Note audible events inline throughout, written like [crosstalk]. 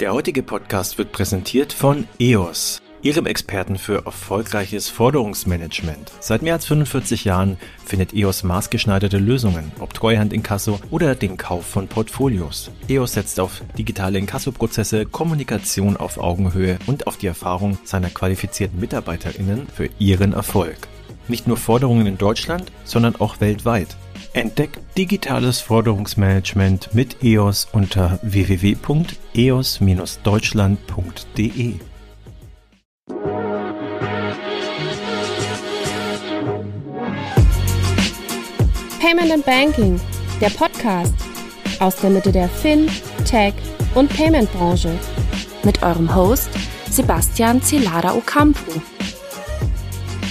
Der heutige Podcast wird präsentiert von EOS, Ihrem Experten für erfolgreiches Forderungsmanagement. Seit mehr als 45 Jahren findet EOS maßgeschneiderte Lösungen, ob Treuhand Inkasso oder den Kauf von Portfolios. EOS setzt auf digitale Inkassoprozesse, Kommunikation auf Augenhöhe und auf die Erfahrung seiner qualifizierten MitarbeiterInnen für ihren Erfolg. Nicht nur Forderungen in Deutschland, sondern auch weltweit. Entdeckt digitales Forderungsmanagement mit EOS unter www.eos-deutschland.de. Payment and Banking, der Podcast aus der Mitte der Fin, Tech und Payment Branche mit eurem Host Sebastian Celada Ocampo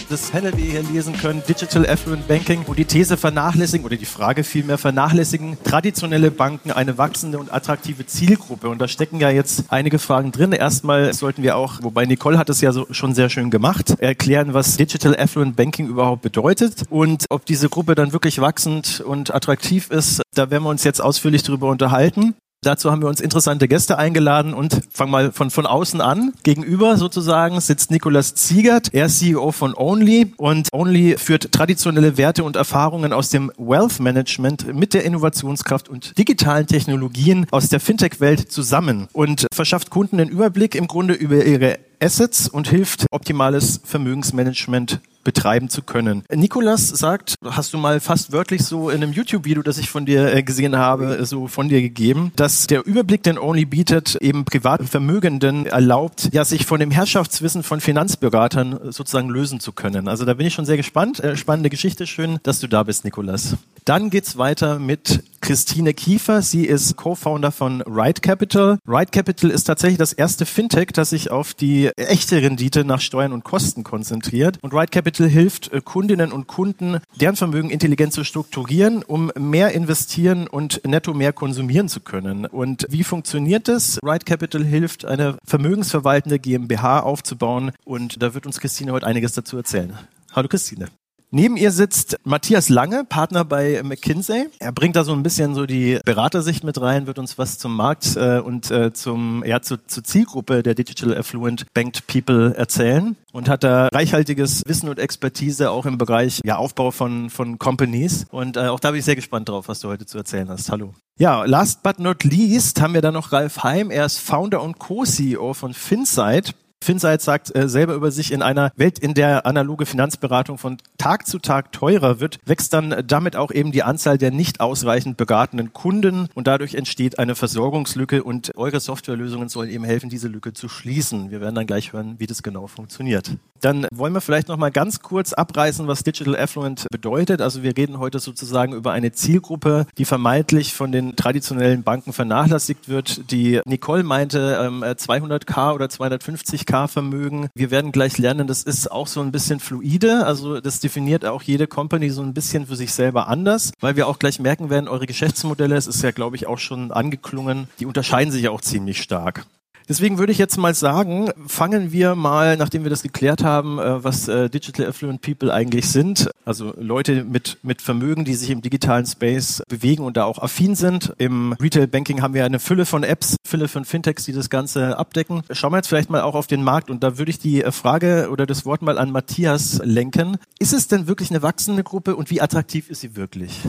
das Panel, wie ihr hier lesen könnt, Digital Affluent Banking, wo die These vernachlässigen oder die Frage vielmehr vernachlässigen, traditionelle Banken eine wachsende und attraktive Zielgruppe. Und da stecken ja jetzt einige Fragen drin. Erstmal sollten wir auch, wobei Nicole hat es ja so, schon sehr schön gemacht, erklären, was Digital Affluent Banking überhaupt bedeutet und ob diese Gruppe dann wirklich wachsend und attraktiv ist. Da werden wir uns jetzt ausführlich darüber unterhalten. Dazu haben wir uns interessante Gäste eingeladen und fangen mal von, von außen an. Gegenüber sozusagen sitzt Nikolas Ziegert. Er ist CEO von Only und Only führt traditionelle Werte und Erfahrungen aus dem Wealth Management mit der Innovationskraft und digitalen Technologien aus der Fintech-Welt zusammen und verschafft Kunden den Überblick im Grunde über ihre Assets und hilft optimales Vermögensmanagement betreiben zu können. Nikolas sagt, hast du mal fast wörtlich so in einem YouTube-Video, das ich von dir äh, gesehen habe, so von dir gegeben, dass der Überblick, den Only bietet, eben privaten Vermögenden erlaubt, ja, sich von dem Herrschaftswissen von Finanzberatern sozusagen lösen zu können. Also da bin ich schon sehr gespannt. Äh, spannende Geschichte. Schön, dass du da bist, Nikolas. Dann geht's weiter mit Christine Kiefer. Sie ist Co-Founder von Ride Capital. Ride Capital ist tatsächlich das erste Fintech, das sich auf die echte Rendite nach Steuern und Kosten konzentriert. Und Ride Capital hilft äh, Kundinnen und Kunden, deren Vermögen intelligent zu strukturieren, um mehr investieren und netto mehr konsumieren zu können. Und wie funktioniert das? Ride Capital hilft, eine vermögensverwaltende GmbH aufzubauen. Und da wird uns Christine heute einiges dazu erzählen. Hallo Christine. Neben ihr sitzt Matthias Lange, Partner bei McKinsey. Er bringt da so ein bisschen so die Beratersicht mit rein, wird uns was zum Markt äh, und äh, zum ja zur, zur Zielgruppe der Digital Affluent Banked People erzählen und hat da reichhaltiges Wissen und Expertise auch im Bereich ja, Aufbau von von Companies und äh, auch da bin ich sehr gespannt drauf, was du heute zu erzählen hast. Hallo. Ja, last but not least haben wir da noch Ralf Heim. Er ist Founder und Co-CEO von Finsight. Finsight sagt äh, selber über sich, in einer Welt, in der analoge Finanzberatung von Tag zu Tag teurer wird, wächst dann damit auch eben die Anzahl der nicht ausreichend beratenden Kunden und dadurch entsteht eine Versorgungslücke und eure Softwarelösungen sollen eben helfen, diese Lücke zu schließen. Wir werden dann gleich hören, wie das genau funktioniert. Dann wollen wir vielleicht noch mal ganz kurz abreißen, was Digital Affluent bedeutet. Also wir reden heute sozusagen über eine Zielgruppe, die vermeintlich von den traditionellen Banken vernachlässigt wird. Die Nicole meinte 200k ähm, oder 250k Vermögen. Wir werden gleich lernen, das ist auch so ein bisschen fluide. Also das definiert auch jede Company so ein bisschen für sich selber anders, weil wir auch gleich merken werden, eure Geschäftsmodelle, es ist ja, glaube ich, auch schon angeklungen, die unterscheiden sich auch ziemlich stark. Deswegen würde ich jetzt mal sagen, fangen wir mal, nachdem wir das geklärt haben, äh, was äh, Digital Affluent People eigentlich sind. Also Leute mit, mit Vermögen, die sich im digitalen Space bewegen und da auch affin sind. Im Retail Banking haben wir eine Fülle von Apps, Fülle von Fintechs, die das Ganze abdecken. Schauen wir jetzt vielleicht mal auch auf den Markt und da würde ich die äh, Frage oder das Wort mal an Matthias lenken. Ist es denn wirklich eine wachsende Gruppe und wie attraktiv ist sie wirklich?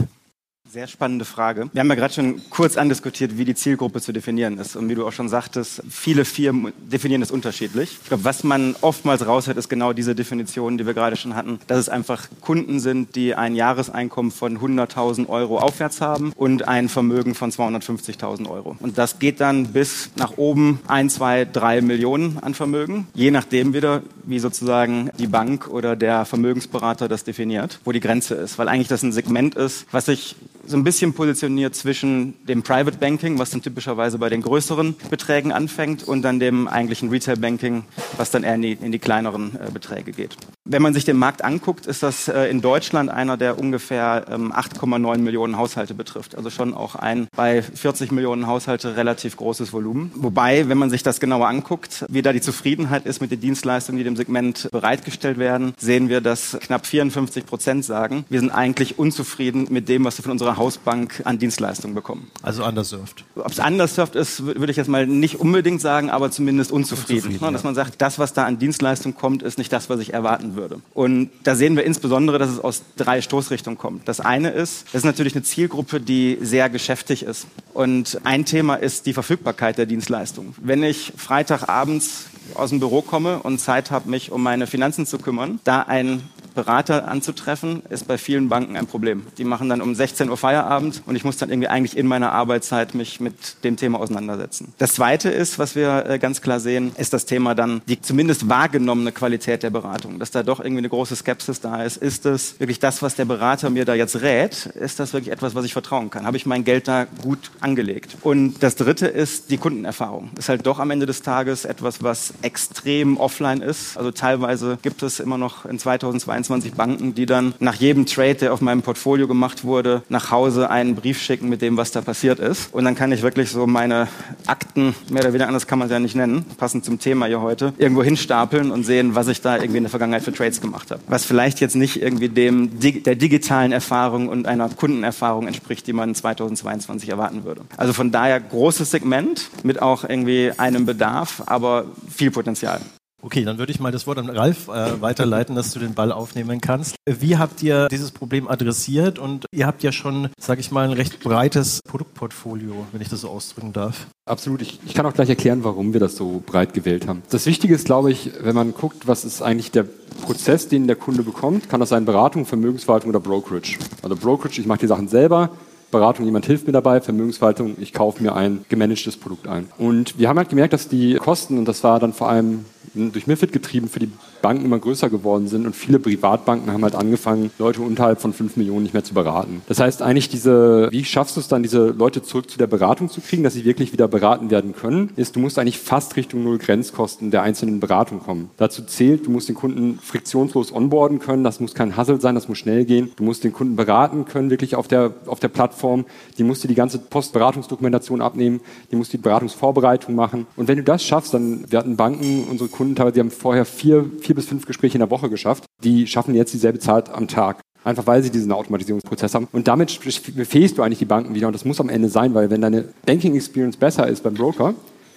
Sehr spannende Frage. Wir haben ja gerade schon kurz andiskutiert, wie die Zielgruppe zu definieren ist. Und wie du auch schon sagtest, viele Firmen definieren das unterschiedlich. Ich glaube, was man oftmals raushört, ist genau diese Definition, die wir gerade schon hatten, dass es einfach Kunden sind, die ein Jahreseinkommen von 100.000 Euro aufwärts haben und ein Vermögen von 250.000 Euro. Und das geht dann bis nach oben ein, zwei, drei Millionen an Vermögen, je nachdem wieder, wie sozusagen die Bank oder der Vermögensberater das definiert, wo die Grenze ist. Weil eigentlich das ein Segment ist, was sich so ein bisschen positioniert zwischen dem Private Banking, was dann typischerweise bei den größeren Beträgen anfängt, und dann dem eigentlichen Retail Banking, was dann eher in die, in die kleineren äh, Beträge geht. Wenn man sich den Markt anguckt, ist das äh, in Deutschland einer, der ungefähr ähm, 8,9 Millionen Haushalte betrifft. Also schon auch ein bei 40 Millionen Haushalte relativ großes Volumen. Wobei, wenn man sich das genauer anguckt, wie da die Zufriedenheit ist mit den Dienstleistungen, die dem Segment bereitgestellt werden, sehen wir, dass knapp 54 Prozent sagen, wir sind eigentlich unzufrieden mit dem, was wir von unserer Hausbank an Dienstleistungen bekommen. Also underserved. Ob es underserved ist, würde ich jetzt mal nicht unbedingt sagen, aber zumindest unzufrieden. unzufrieden dass man sagt, das, was da an Dienstleistung kommt, ist nicht das, was ich erwarten würde. Und da sehen wir insbesondere, dass es aus drei Stoßrichtungen kommt. Das eine ist, das ist natürlich eine Zielgruppe, die sehr geschäftig ist. Und ein Thema ist die Verfügbarkeit der Dienstleistung. Wenn ich Freitagabends aus dem Büro komme und Zeit habe, mich um meine Finanzen zu kümmern, da ein Berater anzutreffen, ist bei vielen Banken ein Problem. Die machen dann um 16 Uhr Feierabend und ich muss dann irgendwie eigentlich in meiner Arbeitszeit mich mit dem Thema auseinandersetzen. Das Zweite ist, was wir äh, ganz klar sehen, ist das Thema dann die zumindest wahrgenommene Qualität der Beratung. Dass da doch irgendwie eine große Skepsis da ist. Ist es wirklich das, was der Berater mir da jetzt rät? Ist das wirklich etwas, was ich vertrauen kann? Habe ich mein Geld da gut angelegt? Und das Dritte ist die Kundenerfahrung. Ist halt doch am Ende des Tages etwas, was extrem offline ist. Also teilweise gibt es immer noch in 2022 22 Banken, die dann nach jedem Trade, der auf meinem Portfolio gemacht wurde, nach Hause einen Brief schicken mit dem, was da passiert ist. Und dann kann ich wirklich so meine Akten, mehr oder weniger anders kann man es ja nicht nennen, passend zum Thema hier heute, irgendwo hinstapeln und sehen, was ich da irgendwie in der Vergangenheit für Trades gemacht habe. Was vielleicht jetzt nicht irgendwie dem der digitalen Erfahrung und einer Kundenerfahrung entspricht, die man 2022 erwarten würde. Also von daher großes Segment mit auch irgendwie einem Bedarf, aber viel Potenzial. Okay, dann würde ich mal das Wort an Ralf äh, weiterleiten, dass du den Ball aufnehmen kannst. Wie habt ihr dieses Problem adressiert? Und ihr habt ja schon, sage ich mal, ein recht breites Produktportfolio, wenn ich das so ausdrücken darf. Absolut. Ich, ich, kann auch gleich erklären, warum wir das so breit gewählt haben. Das Wichtige ist, glaube ich, wenn man guckt, was ist eigentlich der Prozess, den der Kunde bekommt, kann das sein Beratung, Vermögensverwaltung oder Brokerage. Also Brokerage, ich mache die Sachen selber, Beratung, jemand hilft mir dabei, Vermögensverwaltung, ich kaufe mir ein gemanagtes Produkt ein. Und wir haben halt gemerkt, dass die Kosten, und das war dann vor allem durch MIFID getrieben für die Banken immer größer geworden sind und viele Privatbanken haben halt angefangen, Leute unterhalb von 5 Millionen nicht mehr zu beraten. Das heißt eigentlich diese, wie schaffst du es dann, diese Leute zurück zu der Beratung zu kriegen, dass sie wirklich wieder beraten werden können, ist, du musst eigentlich fast Richtung Null Grenzkosten der einzelnen Beratung kommen. Dazu zählt, du musst den Kunden friktionslos onboarden können, das muss kein Hassel sein, das muss schnell gehen. Du musst den Kunden beraten können, wirklich auf der, auf der Plattform. Die musst dir die ganze Postberatungsdokumentation abnehmen, die musst die Beratungsvorbereitung machen. Und wenn du das schaffst, dann werden Banken, unsere Kunden teilweise, die haben vorher vier, vier bis fünf Gespräche in der Woche geschafft. Die schaffen jetzt dieselbe Zeit am Tag. Einfach weil sie diesen Automatisierungsprozess haben. Und damit befähigst du eigentlich die Banken wieder. Und das muss am Ende sein, weil wenn deine Banking Experience besser ist beim Broker,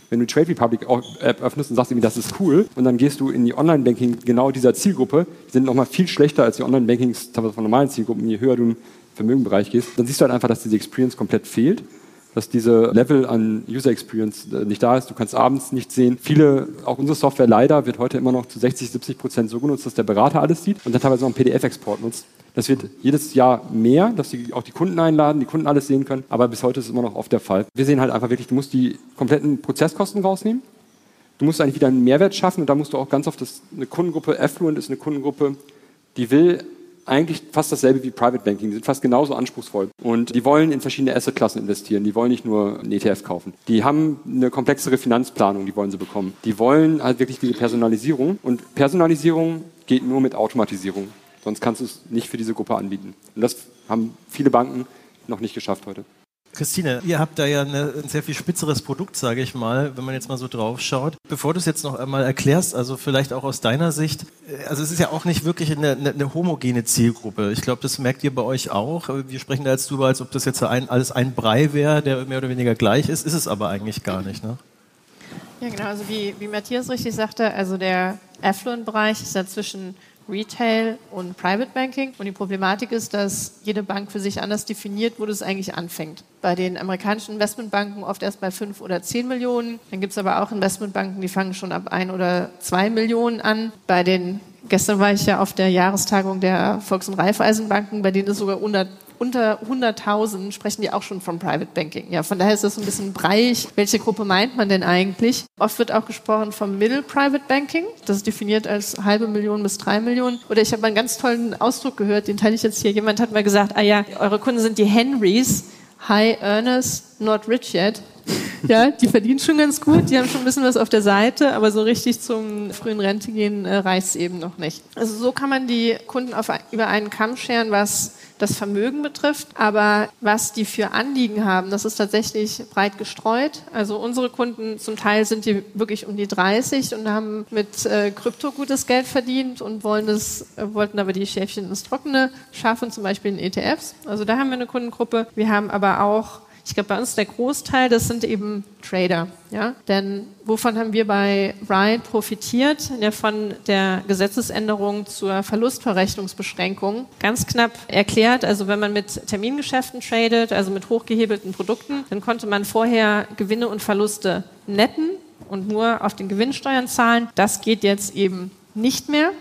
wenn du Trade Republic App öffnest und sagst irgendwie, das ist cool, und dann gehst du in die Online-Banking genau dieser Zielgruppe, die sind nochmal viel schlechter als die Online-Bankings von normalen Zielgruppen, je höher du im Vermögenbereich gehst, dann siehst du halt einfach, dass diese Experience komplett fehlt dass diese Level an User Experience äh, nicht da ist. Du kannst abends nicht sehen. Viele, auch unsere Software leider, wird heute immer noch zu 60, 70 Prozent so genutzt, dass der Berater alles sieht und dann teilweise noch einen PDF-Export nutzt. Das wird jedes Jahr mehr, dass sie auch die Kunden einladen, die Kunden alles sehen können, aber bis heute ist es immer noch oft der Fall. Wir sehen halt einfach wirklich, du musst die kompletten Prozesskosten rausnehmen. Du musst eigentlich wieder einen Mehrwert schaffen und da musst du auch ganz oft, das, eine Kundengruppe, Affluent ist eine Kundengruppe, die will eigentlich fast dasselbe wie Private Banking. Die sind fast genauso anspruchsvoll. Und die wollen in verschiedene Assetklassen investieren. Die wollen nicht nur einen ETF kaufen. Die haben eine komplexere Finanzplanung, die wollen sie bekommen. Die wollen halt wirklich diese Personalisierung. Und Personalisierung geht nur mit Automatisierung. Sonst kannst du es nicht für diese Gruppe anbieten. Und das haben viele Banken noch nicht geschafft heute. Christine, ihr habt da ja eine, ein sehr viel spitzeres Produkt, sage ich mal, wenn man jetzt mal so drauf schaut. Bevor du es jetzt noch einmal erklärst, also vielleicht auch aus deiner Sicht, äh, also es ist ja auch nicht wirklich eine, eine, eine homogene Zielgruppe. Ich glaube, das merkt ihr bei euch auch. Wir sprechen da jetzt drüber, als ob das jetzt ein, alles ein Brei wäre, der mehr oder weniger gleich ist. Ist es aber eigentlich gar nicht, ne? Ja, genau. Also wie, wie Matthias richtig sagte, also der Affluent-Bereich ist ja zwischen Retail und Private Banking. Und die Problematik ist, dass jede Bank für sich anders definiert, wo das eigentlich anfängt. Bei den amerikanischen Investmentbanken oft erst bei fünf oder zehn Millionen. Dann gibt es aber auch Investmentbanken, die fangen schon ab ein oder zwei Millionen an. Bei den Gestern war ich ja auf der Jahrestagung der Volks- und Raiffeisenbanken, bei denen es sogar unter unter 100.000 sprechen die auch schon von Private Banking. Ja, von daher ist das ein bisschen breich. Welche Gruppe meint man denn eigentlich? Oft wird auch gesprochen vom Middle Private Banking. Das ist definiert als halbe Million bis drei Millionen. Oder ich habe einen ganz tollen Ausdruck gehört, den teile ich jetzt hier. Jemand hat mal gesagt, ah ja, eure Kunden sind die Henrys, High Earners, not rich yet. Ja, die verdienen schon ganz gut, die haben schon ein bisschen was auf der Seite, aber so richtig zum frühen Rente gehen äh, reicht es eben noch nicht. Also so kann man die Kunden auf, über einen Kamm scheren, was das Vermögen betrifft. Aber was die für Anliegen haben, das ist tatsächlich breit gestreut. Also unsere Kunden zum Teil sind die wirklich um die 30 und haben mit äh, Krypto gutes Geld verdient und wollen das, äh, wollten aber die Schäfchen ins Trockene schaffen, zum Beispiel in ETFs. Also da haben wir eine Kundengruppe. Wir haben aber auch ich glaube, bei uns der Großteil, das sind eben Trader. Ja? Denn wovon haben wir bei Ride profitiert? Ja, von der Gesetzesänderung zur Verlustverrechnungsbeschränkung. Ganz knapp erklärt, also wenn man mit Termingeschäften tradet, also mit hochgehebelten Produkten, dann konnte man vorher Gewinne und Verluste netten und nur auf den Gewinnsteuern zahlen. Das geht jetzt eben nicht mehr,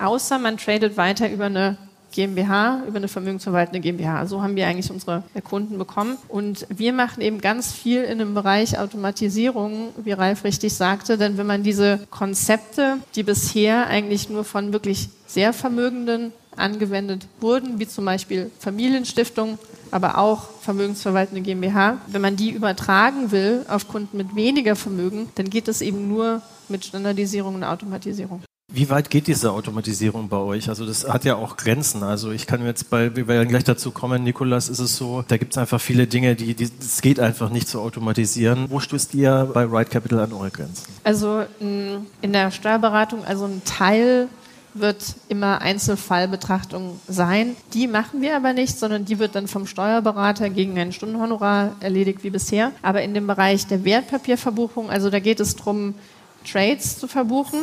außer man tradet weiter über eine GmbH, über eine vermögensverwaltende GmbH. So haben wir eigentlich unsere Kunden bekommen. Und wir machen eben ganz viel in dem Bereich Automatisierung, wie Ralf richtig sagte, denn wenn man diese Konzepte, die bisher eigentlich nur von wirklich sehr Vermögenden angewendet wurden, wie zum Beispiel Familienstiftung, aber auch vermögensverwaltende GmbH, wenn man die übertragen will auf Kunden mit weniger Vermögen, dann geht es eben nur mit Standardisierung und Automatisierung. Wie weit geht diese Automatisierung bei euch? Also das hat ja auch Grenzen. Also ich kann jetzt bei, wir werden gleich dazu kommen, Nikolas, ist es so, da gibt es einfach viele Dinge, die, es geht einfach nicht zu automatisieren. Wo stößt ihr bei Ride Capital an eure Grenzen? Also in der Steuerberatung, also ein Teil wird immer Einzelfallbetrachtung sein. Die machen wir aber nicht, sondern die wird dann vom Steuerberater gegen ein Stundenhonorar erledigt wie bisher. Aber in dem Bereich der Wertpapierverbuchung, also da geht es darum, Trades zu verbuchen.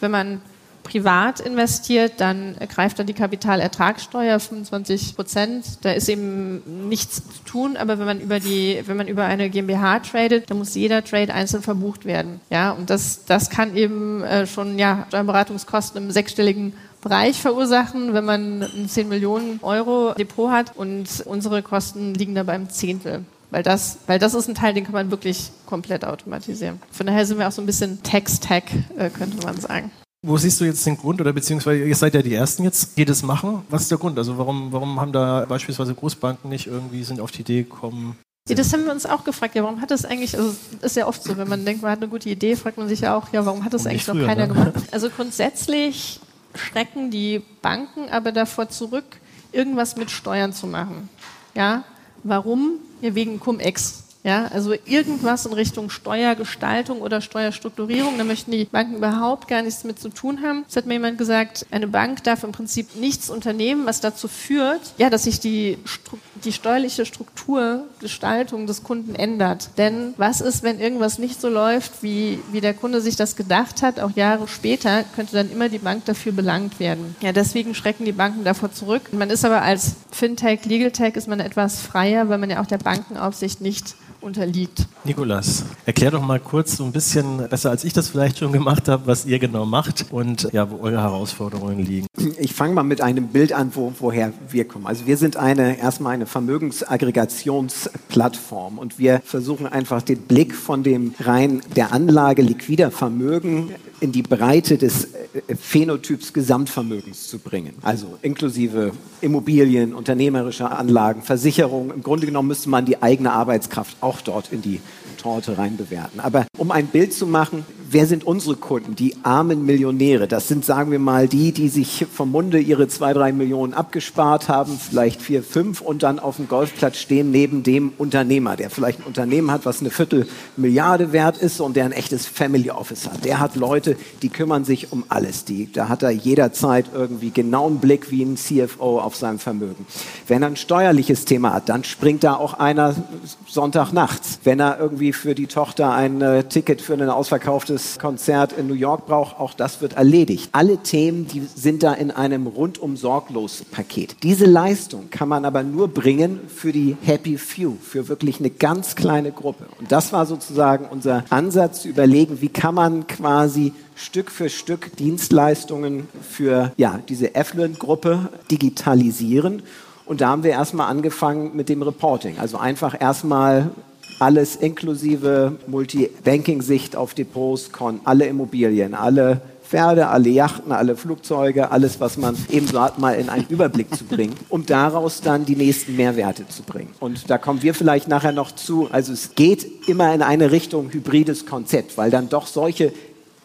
Wenn man privat investiert, dann greift dann die Kapitalertragssteuer 25 Prozent. Da ist eben nichts zu tun, aber wenn man über die, wenn man über eine GmbH tradet, dann muss jeder Trade einzeln verbucht werden. Ja, und das, das kann eben äh, schon ja Steuerberatungskosten im sechsstelligen Bereich verursachen, wenn man ein 10 Millionen Euro Depot hat und unsere Kosten liegen da beim Zehntel. Weil das, weil das ist ein Teil, den kann man wirklich komplett automatisieren. Von daher sind wir auch so ein bisschen Text-Tech, äh, könnte man sagen. Wo siehst du jetzt den Grund oder beziehungsweise ihr seid ja die Ersten jetzt, die das machen? Was ist der Grund? Also warum, warum haben da beispielsweise Großbanken nicht irgendwie sind auf die Idee gekommen? Ja, das haben wir uns auch gefragt. Ja, warum hat das eigentlich, also ist ja oft so, wenn man denkt, man hat eine gute Idee, fragt man sich ja auch, ja, warum hat das eigentlich früher, noch keiner ne? gemacht? Also grundsätzlich schrecken die Banken aber davor zurück, irgendwas mit Steuern zu machen. Ja, warum? Ja, wegen Cum-Ex. Ja, also irgendwas in Richtung Steuergestaltung oder Steuerstrukturierung, da möchten die Banken überhaupt gar nichts mit zu tun haben. Es hat mir jemand gesagt, eine Bank darf im Prinzip nichts unternehmen, was dazu führt, ja, dass sich die, die steuerliche Strukturgestaltung des Kunden ändert. Denn was ist, wenn irgendwas nicht so läuft, wie, wie der Kunde sich das gedacht hat, auch Jahre später, könnte dann immer die Bank dafür belangt werden. Ja, deswegen schrecken die Banken davor zurück. Man ist aber als Fintech, Legal Tech ist man etwas freier, weil man ja auch der Bankenaufsicht nicht unterliegt. Nikolas, erklär doch mal kurz so ein bisschen besser, als ich das vielleicht schon gemacht habe, was ihr genau macht und ja, wo eure Herausforderungen liegen. Ich fange mal mit einem Bild an, wo, woher wir kommen. Also wir sind eine erstmal eine Vermögensaggregationsplattform und wir versuchen einfach den Blick von dem rein der Anlage liquider Vermögen in die Breite des äh, Phänotyps Gesamtvermögens zu bringen. Also inklusive Immobilien, unternehmerische Anlagen, Versicherungen. Im Grunde genommen müsste man die eigene Arbeitskraft auch dort in die Torte rein bewerten. Aber um ein Bild zu machen, wer sind unsere Kunden? Die armen Millionäre. Das sind, sagen wir mal, die, die sich vom Munde ihre zwei, drei Millionen abgespart haben, vielleicht vier, fünf und dann auf dem Golfplatz stehen neben dem Unternehmer, der vielleicht ein Unternehmen hat, was eine Viertelmilliarde wert ist und der ein echtes Family Office hat. Der hat Leute, die kümmern sich um alles. Die, da hat er jederzeit irgendwie genauen Blick wie ein CFO auf sein Vermögen. Wenn er ein steuerliches Thema hat, dann springt da auch einer Sonntagnachts. Wenn er irgendwie für die Tochter ein äh, Ticket für ein ausverkauftes Konzert in New York braucht, auch das wird erledigt. Alle Themen, die sind da in einem rundum sorglos Paket. Diese Leistung kann man aber nur bringen für die Happy Few, für wirklich eine ganz kleine Gruppe. Und das war sozusagen unser Ansatz zu überlegen, wie kann man quasi Stück für Stück Dienstleistungen für ja, diese Affluent-Gruppe digitalisieren. Und da haben wir erstmal angefangen mit dem Reporting. Also einfach erstmal alles inklusive Multi-Banking-Sicht auf Depots, Kon, alle Immobilien, alle Pferde, alle Yachten, alle Flugzeuge, alles, was man eben so hat, mal in einen [laughs] Überblick zu bringen, um daraus dann die nächsten Mehrwerte zu bringen. Und da kommen wir vielleicht nachher noch zu. Also es geht immer in eine Richtung hybrides Konzept, weil dann doch solche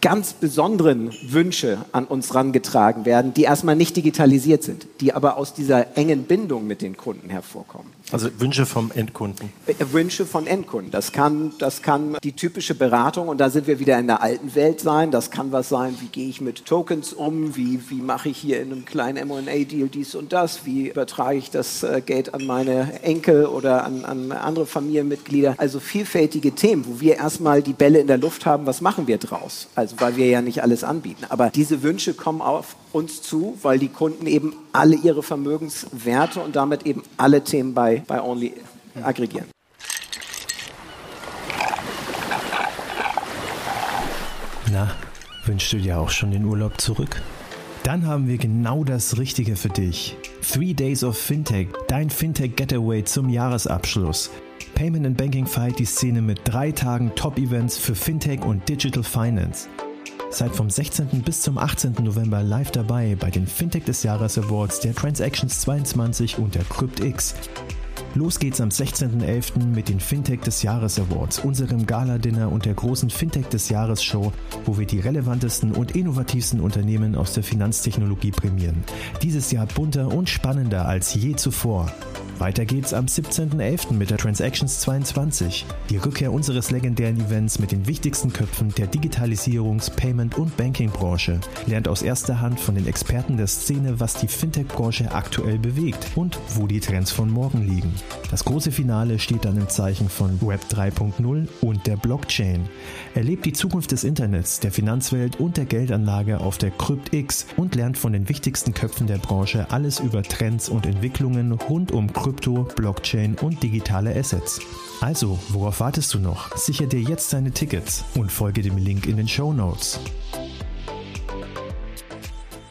ganz besonderen Wünsche an uns herangetragen werden, die erstmal nicht digitalisiert sind, die aber aus dieser engen Bindung mit den Kunden hervorkommen. Also Wünsche vom Endkunden. Äh, Wünsche von Endkunden. Das kann, das kann die typische Beratung, und da sind wir wieder in der alten Welt sein. Das kann was sein, wie gehe ich mit Tokens um, wie, wie mache ich hier in einem kleinen M&A-Deal dies und das, wie übertrage ich das äh, Geld an meine Enkel oder an, an andere Familienmitglieder. Also vielfältige Themen, wo wir erstmal die Bälle in der Luft haben, was machen wir draus? Also weil wir ja nicht alles anbieten. Aber diese Wünsche kommen auf uns zu, weil die Kunden eben alle ihre Vermögenswerte und damit eben alle Themen bei, bei Only aggregieren. Na, wünschst du dir auch schon den Urlaub zurück? Dann haben wir genau das Richtige für dich. Three Days of Fintech, dein Fintech Getaway zum Jahresabschluss. Payment and Banking feiert die Szene mit drei Tagen Top-Events für Fintech und Digital Finance. Seid vom 16. bis zum 18. November live dabei bei den Fintech des Jahres Awards der Transactions 22 und der CryptX. Los geht's am 16.11. mit den Fintech des Jahres Awards, unserem Gala-Dinner und der großen Fintech des Jahres Show, wo wir die relevantesten und innovativsten Unternehmen aus der Finanztechnologie prämieren. Dieses Jahr bunter und spannender als je zuvor. Weiter geht's am 17.11. mit der Transactions 22, die Rückkehr unseres legendären Events mit den wichtigsten Köpfen der Digitalisierungs-, Payment- und Banking-Branche. Lernt aus erster Hand von den Experten der Szene, was die Fintech-Branche aktuell bewegt und wo die Trends von morgen liegen. Das große Finale steht dann im Zeichen von Web 3.0 und der Blockchain. Erlebt die Zukunft des Internets, der Finanzwelt und der Geldanlage auf der CryptX und lernt von den wichtigsten Köpfen der Branche alles über Trends und Entwicklungen rund um Krypto, Blockchain und digitale Assets. Also, worauf wartest du noch? Sicher dir jetzt deine Tickets und folge dem Link in den Show Notes.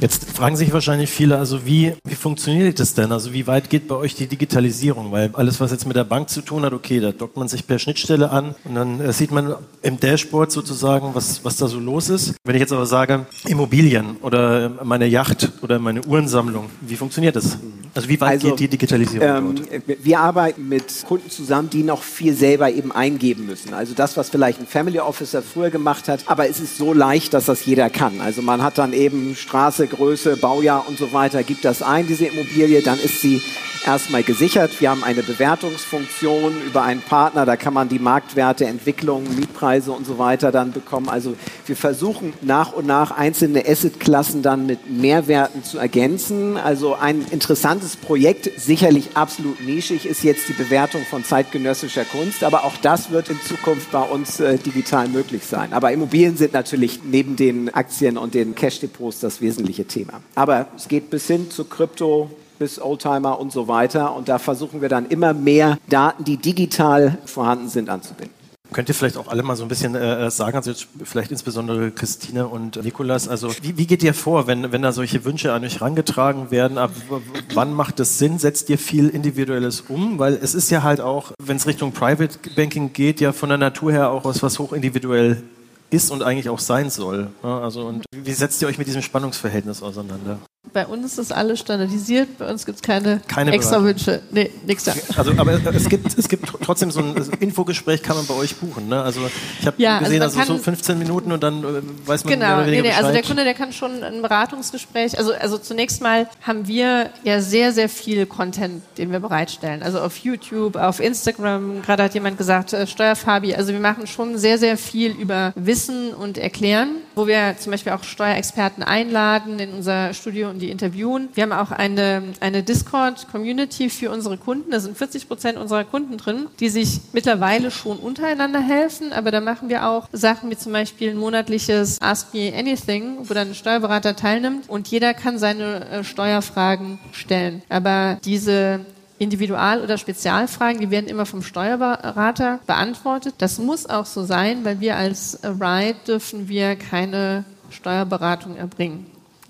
Jetzt fragen sich wahrscheinlich viele, also wie, wie funktioniert das denn? Also wie weit geht bei euch die Digitalisierung? Weil alles, was jetzt mit der Bank zu tun hat, okay, da dockt man sich per Schnittstelle an und dann äh, sieht man im Dashboard sozusagen, was, was da so los ist. Wenn ich jetzt aber sage, Immobilien oder meine Yacht oder meine Uhrensammlung, wie funktioniert das? Also wie weit Also, geht die Digitalisierung Ähm, dort? wir arbeiten mit Kunden zusammen, die noch viel selber eben eingeben müssen. Also das, was vielleicht ein Family Officer früher gemacht hat, aber es ist so leicht, dass das jeder kann. Also man hat dann eben Straße, Größe, Baujahr und so weiter, gibt das ein, diese Immobilie, dann ist sie erstmal gesichert. Wir haben eine Bewertungsfunktion über einen Partner, da kann man die Marktwerte, Entwicklungen, Mietpreise und so weiter dann bekommen. Also wir versuchen nach und nach einzelne Assetklassen dann mit Mehrwerten zu ergänzen. Also ein interessantes Projekt, sicherlich absolut nischig, ist jetzt die Bewertung von zeitgenössischer Kunst, aber auch das wird in Zukunft bei uns äh, digital möglich sein. Aber Immobilien sind natürlich neben den Aktien und den Cash-Depots das wesentliche Thema. Aber es geht bis hin zu Krypto, bis Oldtimer und so weiter. Und da versuchen wir dann immer mehr Daten, die digital vorhanden sind, anzubinden. Könnt ihr vielleicht auch alle mal so ein bisschen äh, sagen, also jetzt vielleicht insbesondere Christine und Nikolas, also wie, wie geht ihr vor, wenn, wenn da solche Wünsche an euch herangetragen werden? Ab wann macht es Sinn? Setzt ihr viel Individuelles um? Weil es ist ja halt auch, wenn es Richtung Private Banking geht, ja von der Natur her auch was, was hochindividuell ist und eigentlich auch sein soll. Also und wie setzt ihr euch mit diesem Spannungsverhältnis auseinander? Bei uns ist alles standardisiert, bei uns gibt es keine, Keine extra. Wünsche. Nee, nix da. Also, aber es gibt, es gibt trotzdem so ein Infogespräch, kann man bei euch buchen. Ne? Also ich habe Ja, also gesehen, man also, so kann- 15 Minuten und dann äh, weiß man Genau, nee, nee, also der Bescheid. Kunde, der kann schon ein Beratungsgespräch, also, also zunächst mal haben wir ja sehr, sehr viel Content, den wir bereitstellen. Also auf YouTube, auf Instagram, gerade hat jemand gesagt, äh, Steuerfabi, also wir machen schon sehr, sehr viel über Wissen und Erklären, wo wir zum Beispiel auch Steuerexperten einladen in unser Studio und die interviewen. Wir haben auch eine, eine Discord-Community für unsere Kunden, da sind 40 Prozent unserer Kunden drin, die sich mittlerweile schon untereinander helfen, aber da machen wir auch Sachen wie zum Beispiel ein monatliches Ask Me Anything, wo dann ein Steuerberater teilnimmt und jeder kann seine äh, Steuerfragen stellen. Aber diese Individual- oder Spezialfragen, die werden immer vom Steuerberater beantwortet. Das muss auch so sein, weil wir als Ride dürfen wir keine Steuerberatung erbringen.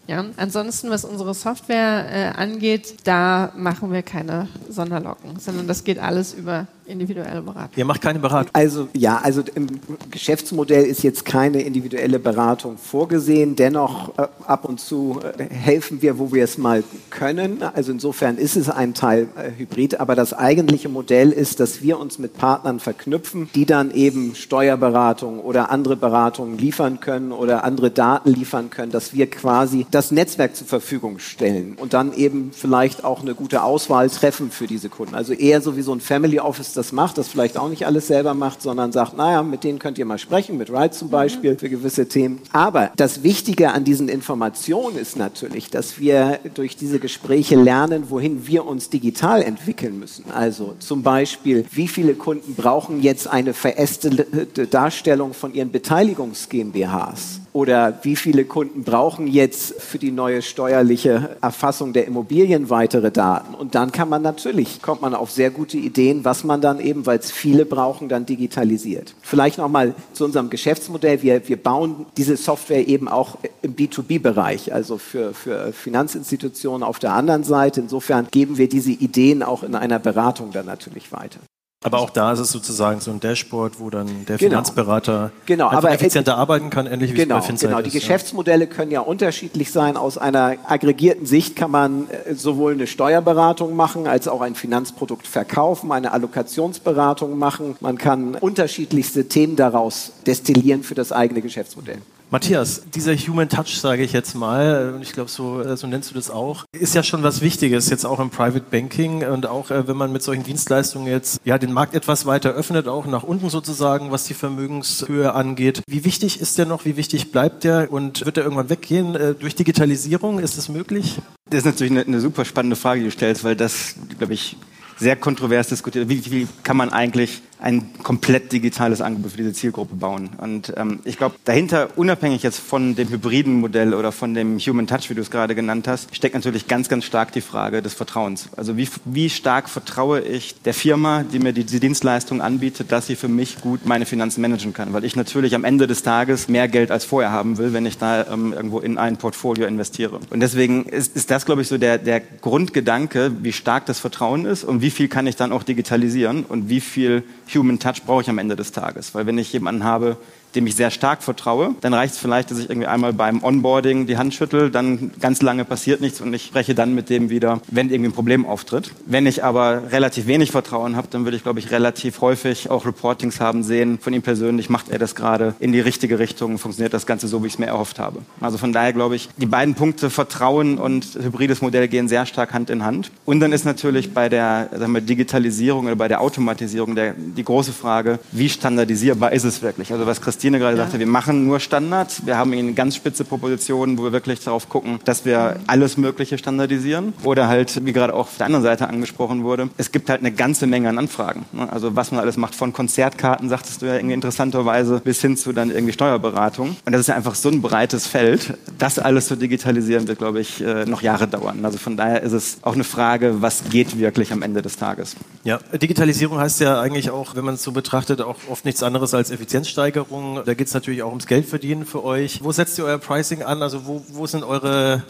Ja, ansonsten, was unsere Software äh, angeht, da machen wir keine Sonderlocken, sondern das geht alles über individuelle Beratung. Ihr macht keine Beratung. Also ja, also im Geschäftsmodell ist jetzt keine individuelle Beratung vorgesehen. Dennoch äh, ab und zu äh, helfen wir, wo wir es mal können. Also insofern ist es ein Teil äh, Hybrid. Aber das eigentliche Modell ist, dass wir uns mit Partnern verknüpfen, die dann eben Steuerberatung oder andere Beratungen liefern können oder andere Daten liefern können, dass wir quasi das Netzwerk zur Verfügung stellen und dann eben vielleicht auch eine gute Auswahl treffen für diese Kunden. Also eher so wie so ein Family Office das macht, das vielleicht auch nicht alles selber macht, sondern sagt, naja, mit denen könnt ihr mal sprechen, mit Ride zum Beispiel für gewisse Themen. Aber das Wichtige an diesen Informationen ist natürlich, dass wir durch diese Gespräche lernen, wohin wir uns digital entwickeln müssen. Also zum Beispiel, wie viele Kunden brauchen jetzt eine verästelte Darstellung von ihren Beteiligungs GmbHs? Oder wie viele Kunden brauchen jetzt für die neue steuerliche Erfassung der Immobilien weitere Daten? Und dann kann man natürlich, kommt man auf sehr gute Ideen, was man dann eben, weil es viele brauchen, dann digitalisiert. Vielleicht nochmal zu unserem Geschäftsmodell. Wir, wir bauen diese Software eben auch im B2B-Bereich, also für, für Finanzinstitutionen auf der anderen Seite. Insofern geben wir diese Ideen auch in einer Beratung dann natürlich weiter. Aber auch da ist es sozusagen so ein Dashboard, wo dann der genau. Finanzberater genau, aber effizienter arbeiten kann, ähnlich wie genau, es bei Finzeit Genau, die ist, Geschäftsmodelle ja. können ja unterschiedlich sein. Aus einer aggregierten Sicht kann man äh, sowohl eine Steuerberatung machen, als auch ein Finanzprodukt verkaufen, eine Allokationsberatung machen. Man kann unterschiedlichste Themen daraus destillieren für das eigene Geschäftsmodell. Matthias, dieser Human Touch, sage ich jetzt mal, und ich glaube, so, äh, so nennst du das auch, ist ja schon was Wichtiges, jetzt auch im Private Banking und auch äh, wenn man mit solchen Dienstleistungen jetzt ja den Markt etwas weiter öffnet, auch nach unten sozusagen, was die Vermögenshöhe angeht. Wie wichtig ist der noch? Wie wichtig bleibt der? Und wird der irgendwann weggehen? Äh, durch Digitalisierung ist das möglich? Das ist natürlich eine, eine super spannende Frage, die du stellst, weil das, glaube ich, sehr kontrovers diskutiert. Wie, wie kann man eigentlich ein komplett digitales Angebot für diese Zielgruppe bauen. Und ähm, ich glaube, dahinter, unabhängig jetzt von dem hybriden Modell oder von dem Human Touch, wie du es gerade genannt hast, steckt natürlich ganz, ganz stark die Frage des Vertrauens. Also wie, wie stark vertraue ich der Firma, die mir diese Dienstleistung anbietet, dass sie für mich gut meine Finanzen managen kann? Weil ich natürlich am Ende des Tages mehr Geld als vorher haben will, wenn ich da ähm, irgendwo in ein Portfolio investiere. Und deswegen ist, ist das, glaube ich, so der, der Grundgedanke, wie stark das Vertrauen ist und wie viel kann ich dann auch digitalisieren und wie viel Human Touch brauche ich am Ende des Tages. Weil wenn ich jemanden habe, dem ich sehr stark vertraue, dann reicht es vielleicht, dass ich irgendwie einmal beim Onboarding die Hand schüttel, dann ganz lange passiert nichts und ich spreche dann mit dem wieder, wenn irgendwie ein Problem auftritt. Wenn ich aber relativ wenig Vertrauen habe, dann würde ich, glaube ich, relativ häufig auch Reportings haben sehen von ihm persönlich, macht er das gerade in die richtige Richtung, funktioniert das Ganze so, wie ich es mir erhofft habe. Also von daher glaube ich, die beiden Punkte Vertrauen und hybrides Modell gehen sehr stark Hand in Hand. Und dann ist natürlich bei der sagen wir, Digitalisierung oder bei der Automatisierung der, die große Frage, wie standardisierbar ist es wirklich? Also was Christine Christine gerade ja. sagte, wir machen nur Standards. Wir haben eine ganz spitze Proposition, wo wir wirklich darauf gucken, dass wir alles Mögliche standardisieren. Oder halt, wie gerade auch auf der anderen Seite angesprochen wurde, es gibt halt eine ganze Menge an Anfragen. Ne? Also was man alles macht, von Konzertkarten, sagtest du ja irgendwie interessanterweise, bis hin zu dann irgendwie Steuerberatung. Und das ist ja einfach so ein breites Feld. Das alles zu digitalisieren wird, glaube ich, äh, noch Jahre dauern. Also von daher ist es auch eine Frage, was geht wirklich am Ende des Tages. Ja, Digitalisierung heißt ja eigentlich auch, wenn man es so betrachtet, auch oft nichts anderes als Effizienzsteigerung da geht es natürlich auch ums Geld verdienen für euch. Wo setzt ihr euer Pricing an? Also wo, wo sind eure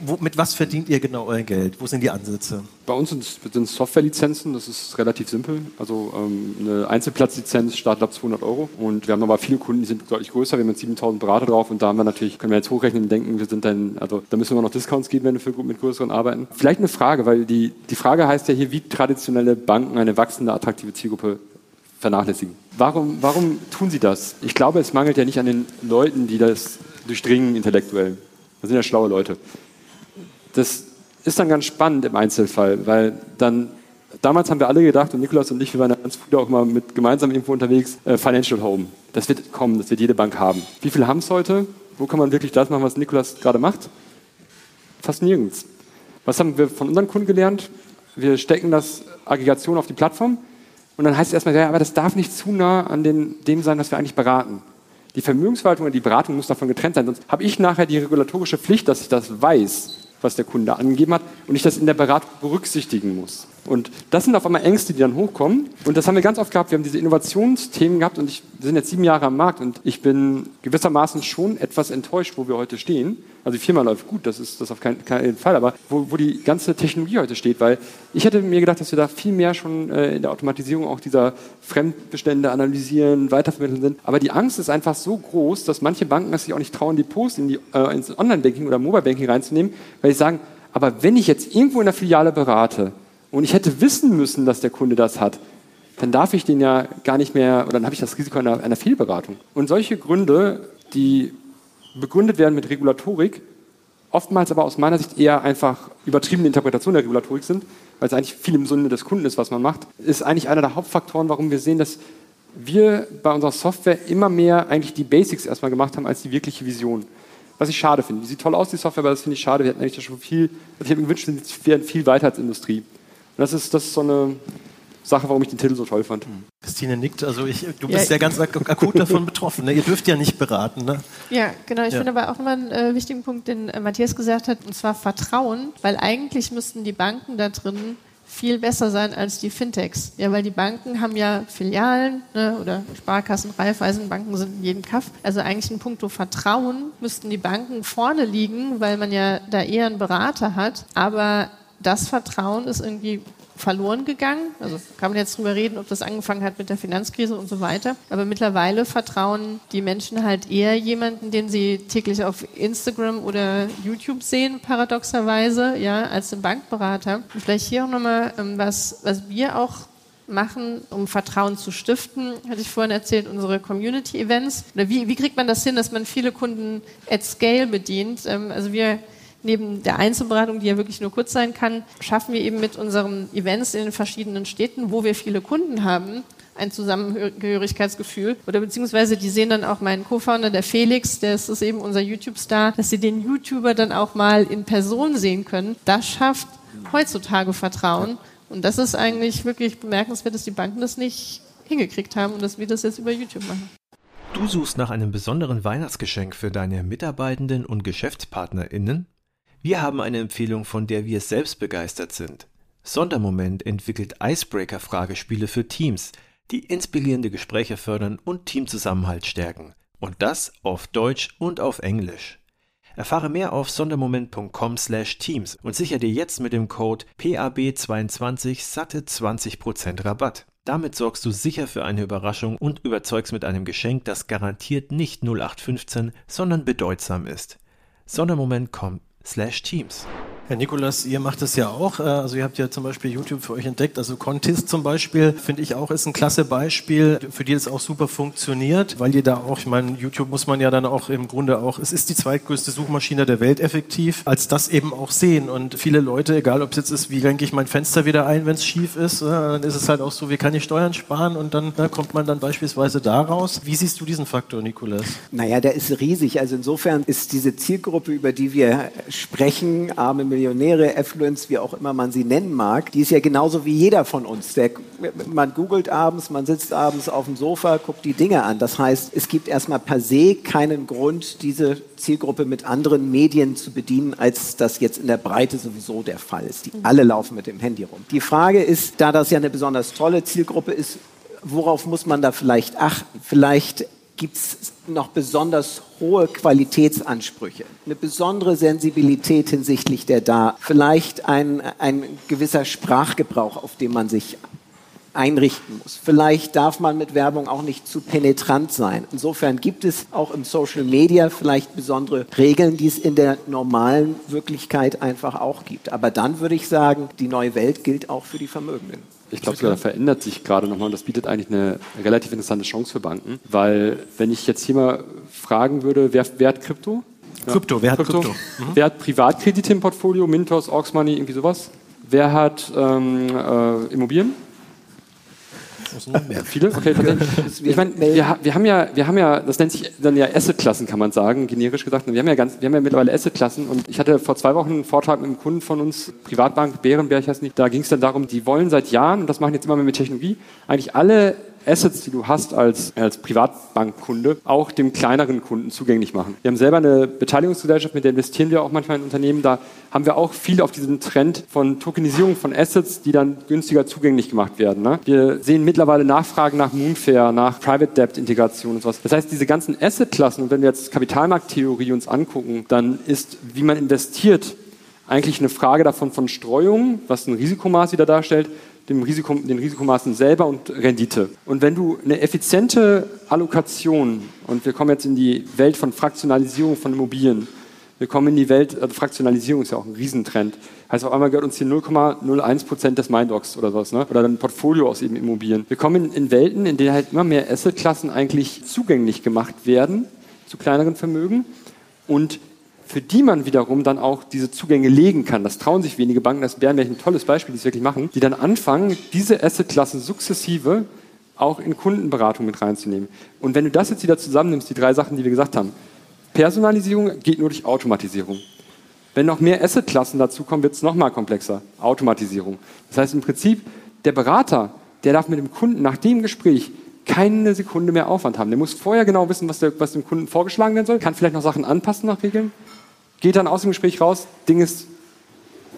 wo, mit was verdient ihr genau euer Geld? Wo sind die Ansätze? Bei uns sind es Softwarelizenzen, das ist relativ simpel. Also ähm, eine Einzelplatzlizenz startet ab 200 Euro und wir haben aber viele Kunden, die sind deutlich größer, wir haben jetzt 7000 Berater drauf und da haben wir natürlich, können wir jetzt hochrechnen und denken, wir sind dann, also da müssen wir noch Discounts geben, wenn wir für, mit größeren arbeiten. Vielleicht eine Frage, weil die, die Frage heißt ja hier, wie traditionelle Banken eine wachsende, attraktive Zielgruppe vernachlässigen. Warum, warum tun sie das? Ich glaube, es mangelt ja nicht an den Leuten, die das durchdringen intellektuell. Das sind ja schlaue Leute. Das ist dann ganz spannend im Einzelfall, weil dann damals haben wir alle gedacht, und Nikolaus und ich, wir waren ganz früh auch mal mit gemeinsam irgendwo unterwegs, äh, Financial Home. Das wird kommen, das wird jede Bank haben. Wie viele haben es heute? Wo kann man wirklich das machen, was Nikolaus gerade macht? Fast nirgends. Was haben wir von unseren Kunden gelernt? Wir stecken das Aggregation auf die Plattform und dann heißt es erstmal, ja, aber das darf nicht zu nah an den, dem sein, was wir eigentlich beraten. Die Vermögensverwaltung und die Beratung muss davon getrennt sein. Sonst habe ich nachher die regulatorische Pflicht, dass ich das weiß. was der Kunde angegeben hat und ich das in der Beratung berücksichtigen muss. Und das sind auf einmal Ängste, die dann hochkommen. Und das haben wir ganz oft gehabt. Wir haben diese Innovationsthemen gehabt und ich, wir sind jetzt sieben Jahre am Markt und ich bin gewissermaßen schon etwas enttäuscht, wo wir heute stehen. Also die Firma läuft gut, das ist das auf keinen, keinen Fall, aber wo, wo, die ganze Technologie heute steht, weil ich hätte mir gedacht, dass wir da viel mehr schon äh, in der Automatisierung auch dieser Fremdbestände analysieren, weitervermitteln sind. Aber die Angst ist einfach so groß, dass manche Banken es sich auch nicht trauen, die Post in die, äh, ins Online-Banking oder Mobile-Banking reinzunehmen, weil sie sagen, aber wenn ich jetzt irgendwo in der Filiale berate, und ich hätte wissen müssen, dass der Kunde das hat, dann darf ich den ja gar nicht mehr, oder dann habe ich das Risiko einer, einer Fehlberatung. Und solche Gründe, die begründet werden mit Regulatorik, oftmals aber aus meiner Sicht eher einfach übertriebene Interpretationen der Regulatorik sind, weil es eigentlich viel im Sinne des Kunden ist, was man macht, ist eigentlich einer der Hauptfaktoren, warum wir sehen, dass wir bei unserer Software immer mehr eigentlich die Basics erstmal gemacht haben als die wirkliche Vision. Was ich schade finde. Die sieht toll aus, die Software, aber das finde ich schade. Wir hätten eigentlich schon viel, also ich hätte mir gewünscht, wir wären viel weiter als Industrie. Und das ist, das ist so eine Sache, warum ich den Titel so toll fand. Hm. Christine nickt, also ich, du bist ja, ja ganz ak akut davon betroffen. Ne? Ihr dürft ja nicht beraten. Ne? Ja, genau. Ich ja. finde aber auch nochmal einen äh, wichtigen Punkt, den äh, Matthias gesagt hat, und zwar Vertrauen, weil eigentlich müssten die Banken da drin viel besser sein als die Fintechs. Ja, weil die Banken haben ja Filialen ne, oder Sparkassen, Raiffeisenbanken sind in jedem Kaff. Also eigentlich in puncto Vertrauen müssten die Banken vorne liegen, weil man ja da eher einen Berater hat. Aber das Vertrauen ist irgendwie verloren gegangen. Also kann man jetzt drüber reden, ob das angefangen hat mit der Finanzkrise und so weiter. Aber mittlerweile vertrauen die Menschen halt eher jemanden, den sie täglich auf Instagram oder YouTube sehen, paradoxerweise, ja, als den Bankberater. Und vielleicht hier auch nochmal, ähm, was, was wir auch machen, um Vertrauen zu stiften, hatte ich vorhin erzählt, unsere Community-Events. wie, wie kriegt man das hin, dass man viele Kunden at scale bedient? Ähm, also wir neben der Einzelberatung, die ja wirklich nur kurz sein kann, schaffen wir eben mit unseren Events in den verschiedenen Städten, wo wir viele Kunden haben, ein Zusammengehörigkeitsgefühl. Oder beziehungsweise die sehen dann auch meinen Co-Founder, der Felix, der ist, ist eben unser YouTube-Star, dass sie den YouTuber dann auch mal in Person sehen können. Das schafft heutzutage Vertrauen. Und das ist eigentlich wirklich bemerkenswert, dass die Banken das nicht hingekriegt haben und dass wir das jetzt über YouTube machen. Du suchst nach einem besonderen Weihnachtsgeschenk für deine Mitarbeitenden und GeschäftspartnerInnen? Wir haben eine Empfehlung, von der wir selbst begeistert sind. Sondermoment entwickelt Icebreaker-Fragespiele für Teams, die inspirierende Gespräche fördern und Teamzusammenhalt stärken. Und das auf Deutsch und auf Englisch. Erfahre mehr auf sondermoment.com/teams und sichere dir jetzt mit dem Code PAB22 satte 20% Rabatt. Damit sorgst du sicher für eine Überraschung und überzeugst mit einem Geschenk, das garantiert nicht 0815, sondern bedeutsam ist. Sondermoment kommt slash teams. Herr Nikolas, ihr macht das ja auch. Äh, also ihr habt ja zum Beispiel YouTube für euch entdeckt. Also Contest zum Beispiel finde ich auch ist ein klasse Beispiel, für die es auch super funktioniert, weil ihr da auch, ich meine, YouTube muss man ja dann auch im Grunde auch, es ist die zweitgrößte Suchmaschine der Welt effektiv, als das eben auch sehen. Und viele Leute, egal ob es jetzt ist, wie renke ich mein Fenster wieder ein, wenn es schief ist, äh, dann ist es halt auch so, wie kann ich Steuern sparen und dann da kommt man dann beispielsweise da raus. Wie siehst du diesen Faktor, Nikolas? Naja, der ist riesig. Also insofern ist diese Zielgruppe, über die wir sprechen, arme Millionäre, Affluence, wie auch immer man sie nennen mag, die ist ja genauso wie jeder von uns. Der, man googelt abends, man sitzt abends auf dem Sofa, guckt die Dinge an. Das heißt, es gibt erstmal per se keinen Grund, diese Zielgruppe mit anderen Medien zu bedienen, als das jetzt in der Breite sowieso der Fall ist. Die alle laufen mit dem Handy rum. Die Frage ist, da das ja eine besonders tolle Zielgruppe ist, worauf muss man da vielleicht achten? Vielleicht gibt es noch besonders hohe Qualitätsansprüche, eine besondere Sensibilität hinsichtlich der da, vielleicht ein, ein gewisser Sprachgebrauch, auf den man sich einrichten muss. Vielleicht darf man mit Werbung auch nicht zu penetrant sein. Insofern gibt es auch im Social Media vielleicht besondere Regeln, die es in der normalen Wirklichkeit einfach auch gibt. Aber dann würde ich sagen, die neue Welt gilt auch für die Vermögenden. Ich glaube, da verändert sich gerade nochmal und das bietet eigentlich eine relativ interessante Chance für Banken, weil wenn ich jetzt hier mal fragen würde, wer, wer hat Krypto? Ja. Krypto, wer hat Krypto? Krypto? Mhm. Wer hat Privatkredite im Portfolio, Mintos, Money, irgendwie sowas? Wer hat ähm, äh, Immobilien? Viele? Okay, ich meine, wir, wir, haben ja, wir haben ja, das nennt sich dann ja Asset-Klassen, kann man sagen, generisch gesagt. Und wir haben ja ganz, wir haben ja mittlerweile Asset-Klassen. Und ich hatte vor zwei Wochen einen Vortrag mit einem Kunden von uns, Privatbank, Bärenberg heißt nicht, da ging es dann darum, die wollen seit Jahren, und das machen jetzt immer mehr mit Technologie, eigentlich alle Assets, die du hast als, als Privatbankkunde, auch dem kleineren Kunden zugänglich machen. Wir haben selber eine Beteiligungsgesellschaft, mit der investieren wir auch manchmal in Unternehmen. Da haben wir auch viel auf diesen Trend von Tokenisierung von Assets, die dann günstiger zugänglich gemacht werden. Ne? Wir sehen mittlerweile Nachfragen nach Moonfair, nach Private Debt Integration und sowas. Das heißt, diese ganzen Asset-Klassen, und wenn wir jetzt Kapitalmarkttheorie uns angucken, dann ist, wie man investiert, eigentlich eine Frage davon von Streuung, was ein Risikomaß wieder darstellt, dem Risiko, den Risikomaßen selber und Rendite. Und wenn du eine effiziente Allokation, und wir kommen jetzt in die Welt von Fraktionalisierung von Immobilien, wir kommen in die Welt, also Fraktionalisierung ist ja auch ein Riesentrend. Heißt auf einmal gehört uns hier 0,01 Prozent des Mindocs oder was, ne? oder ein Portfolio aus eben Immobilien. Wir kommen in, in Welten, in denen halt immer mehr Assetklassen eigentlich zugänglich gemacht werden zu kleineren Vermögen und für die man wiederum dann auch diese Zugänge legen kann. Das trauen sich wenige Banken, das wäre ein tolles Beispiel, die es wirklich machen, die dann anfangen, diese Assetklassen sukzessive auch in Kundenberatung mit reinzunehmen. Und wenn du das jetzt wieder zusammennimmst, die drei Sachen, die wir gesagt haben, Personalisierung geht nur durch Automatisierung. Wenn noch mehr Assetklassen dazukommen, wird es nochmal komplexer. Automatisierung. Das heißt im Prinzip, der Berater, der darf mit dem Kunden nach dem Gespräch keine Sekunde mehr Aufwand haben. Der muss vorher genau wissen, was, der, was dem Kunden vorgeschlagen werden soll, kann vielleicht noch Sachen anpassen nach Regeln, geht dann aus dem Gespräch raus, Ding ist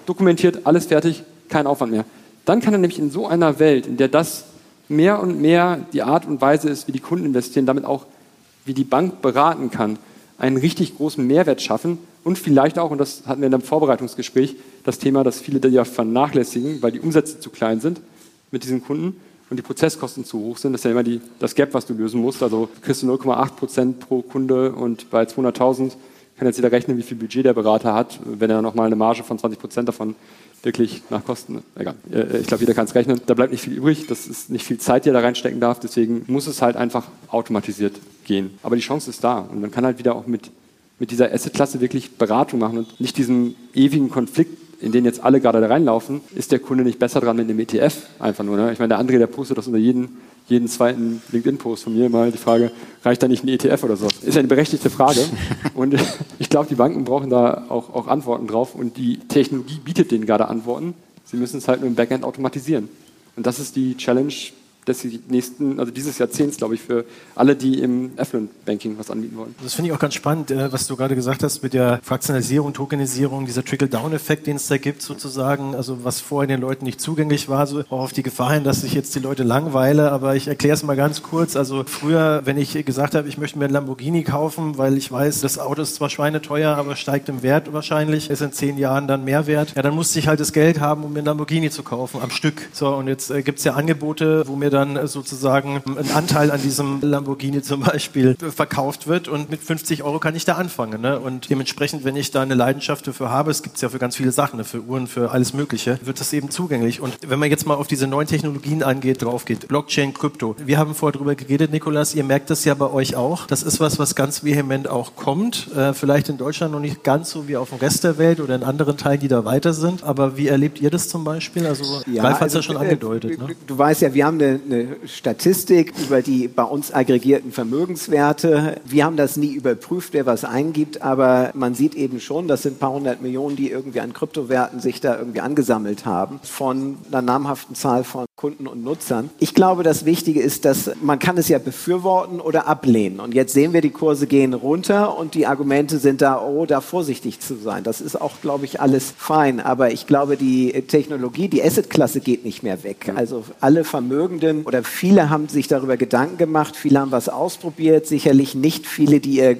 dokumentiert, alles fertig, kein Aufwand mehr. Dann kann er nämlich in so einer Welt, in der das mehr und mehr die Art und Weise ist, wie die Kunden investieren, damit auch wie die Bank beraten kann, einen richtig großen Mehrwert schaffen und vielleicht auch, und das hatten wir in einem Vorbereitungsgespräch, das Thema, dass viele da ja vernachlässigen, weil die Umsätze zu klein sind mit diesen Kunden und die Prozesskosten zu hoch sind. Das ist ja immer die, das Gap, was du lösen musst. Also kriegst du 0,8 Prozent pro Kunde und bei 200.000 kann jetzt jeder rechnen, wie viel Budget der Berater hat, wenn er nochmal eine Marge von 20 Prozent davon wirklich nach Kosten, egal, äh, ich glaube, jeder kann es rechnen, da bleibt nicht viel übrig, das ist nicht viel Zeit, die er da reinstecken darf, deswegen muss es halt einfach automatisiert gehen. Aber die Chance ist da und man kann halt wieder auch mit, mit dieser Asset-Klasse wirklich Beratung machen und nicht diesen ewigen Konflikt in den jetzt alle gerade da reinlaufen, ist der Kunde nicht besser dran mit dem ETF einfach nur. Ne? Ich meine, der André, der postet das unter jeden, jeden zweiten LinkedIn-Post von mir mal die Frage, reicht da nicht ein ETF oder so? Ist eine berechtigte Frage. [laughs] und [laughs] ich glaube, die Banken brauchen da auch, auch Antworten drauf und die Technologie bietet denen gerade Antworten. Sie müssen es halt nur im Backend automatisieren. Und das ist die Challenge, des nächsten, also dieses Jahrzehnts, glaube ich, für alle, die im Affluent Banking was anbieten wollen. Das finde ich auch ganz spannend, äh, was du gerade gesagt hast mit der Fraktionalisierung, Tokenisierung, dieser Trickle-Down-Effekt, den es da gibt, sozusagen, also was vorher den Leuten nicht zugänglich war, so auch auf die Gefahr hin, dass sich jetzt die Leute langweile, aber ich erkläre es mal ganz kurz. Also früher, wenn ich gesagt habe, ich möchte mir ein Lamborghini kaufen, weil ich weiß, das Auto ist zwar schweineteuer, aber steigt im Wert wahrscheinlich, ist in zehn Jahren dann mehr wert, ja, dann musste ich halt das Geld haben, um mir ein Lamborghini zu kaufen, am Stück. So, und jetzt äh, gibt es ja Angebote, wo mir dann sozusagen ein Anteil an diesem Lamborghini zum Beispiel verkauft wird und mit 50 Euro kann ich da anfangen. Ne? Und dementsprechend, wenn ich da eine Leidenschaft dafür habe, es gibt es ja für ganz viele Sachen, ne? für Uhren, für alles Mögliche, wird das eben zugänglich. Und wenn man jetzt mal auf diese neuen Technologien angeht, drauf geht, Blockchain, Krypto. Wir haben vorher darüber geredet, Nikolas, ihr merkt das ja bei euch auch. Das ist was, was ganz vehement auch kommt. Äh, vielleicht in Deutschland noch nicht ganz so wie auf dem Rest der Welt oder in anderen Teilen, die da weiter sind. Aber wie erlebt ihr das zum Beispiel? Also ja, Ralf hat es also, ja schon äh, angedeutet. Du, ne? du weißt ja, wir haben eine, eine Statistik über die bei uns aggregierten Vermögenswerte. Wir haben das nie überprüft, wer was eingibt, aber man sieht eben schon, das sind ein paar hundert Millionen, die irgendwie an Kryptowerten sich da irgendwie angesammelt haben, von einer namhaften Zahl von Kunden und Nutzern. Ich glaube, das Wichtige ist, dass man kann es ja befürworten oder ablehnen. Und jetzt sehen wir, die Kurse gehen runter und die Argumente sind da, oh, da vorsichtig zu sein. Das ist auch, glaube ich, alles fein. Aber ich glaube, die Technologie, die Assetklasse geht nicht mehr weg. Also alle Vermögenden oder viele haben sich darüber Gedanken gemacht, viele haben was ausprobiert, sicherlich nicht viele, die ihr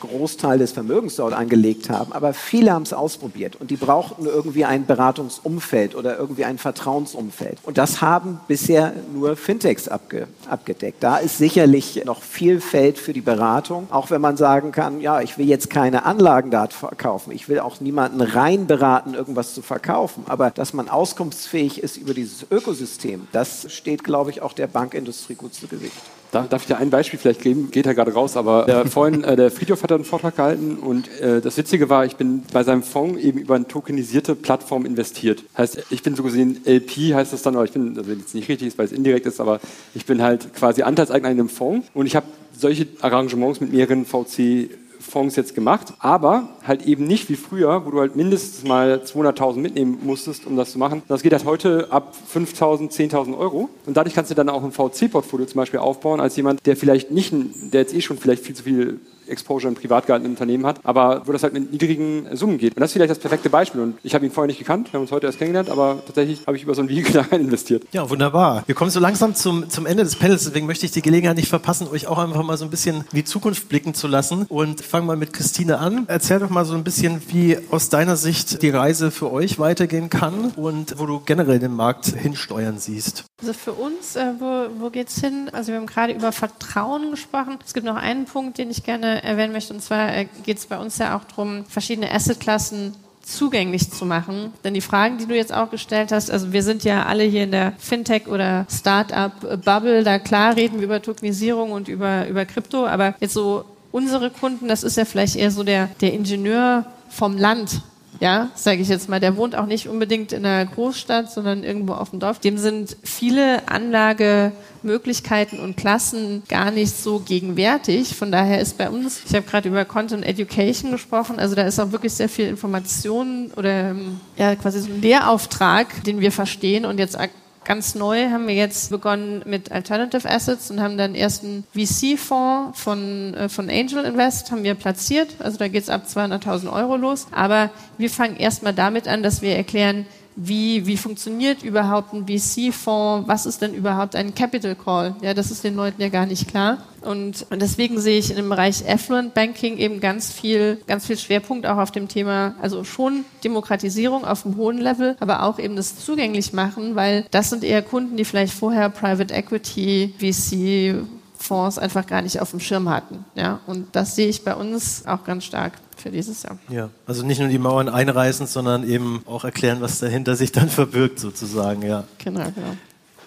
Großteil des Vermögens dort angelegt haben, aber viele haben es ausprobiert und die brauchten irgendwie ein Beratungsumfeld oder irgendwie ein Vertrauensumfeld. Und das haben bisher nur Fintechs abge abgedeckt. Da ist sicherlich noch viel Feld für die Beratung, auch wenn man sagen kann, ja, ich will jetzt keine Anlagen da verkaufen, ich will auch niemanden rein beraten, irgendwas zu verkaufen, aber dass man auskunftsfähig ist über dieses Ökosystem, das steht, glaube ich, auch der Bankindustrie gut zu Gesicht. Darf, darf ich dir ein Beispiel vielleicht geben? Geht ja gerade raus, aber der, vorhin, äh, der Friedhof hat einen Vortrag gehalten und äh, das Witzige war, ich bin bei seinem Fonds eben über eine tokenisierte Plattform investiert. Heißt, ich bin so gesehen LP, heißt das dann, aber ich bin, also jetzt nicht richtig ist, weil es indirekt ist, aber ich bin halt quasi Anteilseigner in einem Fonds und ich habe solche Arrangements mit mehreren VC Fonds jetzt gemacht, aber halt eben nicht wie früher, wo du halt mindestens mal 200.000 mitnehmen musstest, um das zu machen. Das geht halt heute ab 5.000, 10.000 Euro und dadurch kannst du dann auch ein VC-Portfolio zum Beispiel aufbauen als jemand, der vielleicht nicht, der jetzt eh schon vielleicht viel zu viel Exposure in privat gehaltenen Unternehmen hat, aber wo das halt mit niedrigen Summen geht. Und das ist vielleicht das perfekte Beispiel. Und ich habe ihn vorher nicht gekannt, wir haben uns heute erst kennengelernt, aber tatsächlich habe ich über so ein Vehikel [laughs] da rein investiert. Ja, wunderbar. Wir kommen so langsam zum, zum Ende des Panels, deswegen möchte ich die Gelegenheit nicht verpassen, euch auch einfach mal so ein bisschen in die Zukunft blicken zu lassen. Und fangen mal mit Christine an. Erzähl doch mal so ein bisschen, wie aus deiner Sicht die Reise für euch weitergehen kann und wo du generell den Markt hinsteuern siehst. Also für uns, äh, wo, wo geht es hin? Also wir haben gerade über Vertrauen gesprochen. Es gibt noch einen Punkt, den ich gerne erwähnen möchte. Und zwar äh, geht es bei uns ja auch darum, verschiedene Assetklassen zugänglich zu machen. Denn die Fragen, die du jetzt auch gestellt hast, also wir sind ja alle hier in der Fintech- oder Startup-Bubble, da klar reden wir über Tokenisierung und über, über Krypto, aber jetzt so unsere Kunden, das ist ja vielleicht eher so der, der Ingenieur vom Land, ja, sage ich jetzt mal, der wohnt auch nicht unbedingt in einer Großstadt, sondern irgendwo auf dem Dorf. Dem sind viele Anlagemöglichkeiten und Klassen gar nicht so gegenwärtig. Von daher ist bei uns, ich habe gerade über Content Education gesprochen, also da ist auch wirklich sehr viel Information oder ähm, ja quasi so ein Lehrauftrag, den wir verstehen und jetzt Ganz neu haben wir jetzt begonnen mit Alternative Assets und haben dann ersten VC-Fonds von, äh, von Angel Invest haben wir platziert. Also da geht es ab 200.000 Euro los. Aber wir fangen erstmal damit an, dass wir erklären, wie, wie funktioniert überhaupt ein VC-Fonds, was ist denn überhaupt ein Capital Call? Ja, das ist den Leuten ja gar nicht klar. Und, deswegen sehe ich dem Bereich Affluent Banking eben ganz viel, ganz viel Schwerpunkt auch auf dem Thema, also schon Demokratisierung auf einem hohen Level, aber auch eben das zugänglich machen, weil das sind eher Kunden, die vielleicht vorher Private Equity, VC, Fonds einfach gar nicht auf dem Schirm hatten. Ja, und das sehe ich bei uns auch ganz stark für dieses Jahr. Ja, also nicht nur die Mauern einreißen, sondern eben auch erklären, was dahinter sich dann verbirgt, sozusagen. Ja. Genau, genau.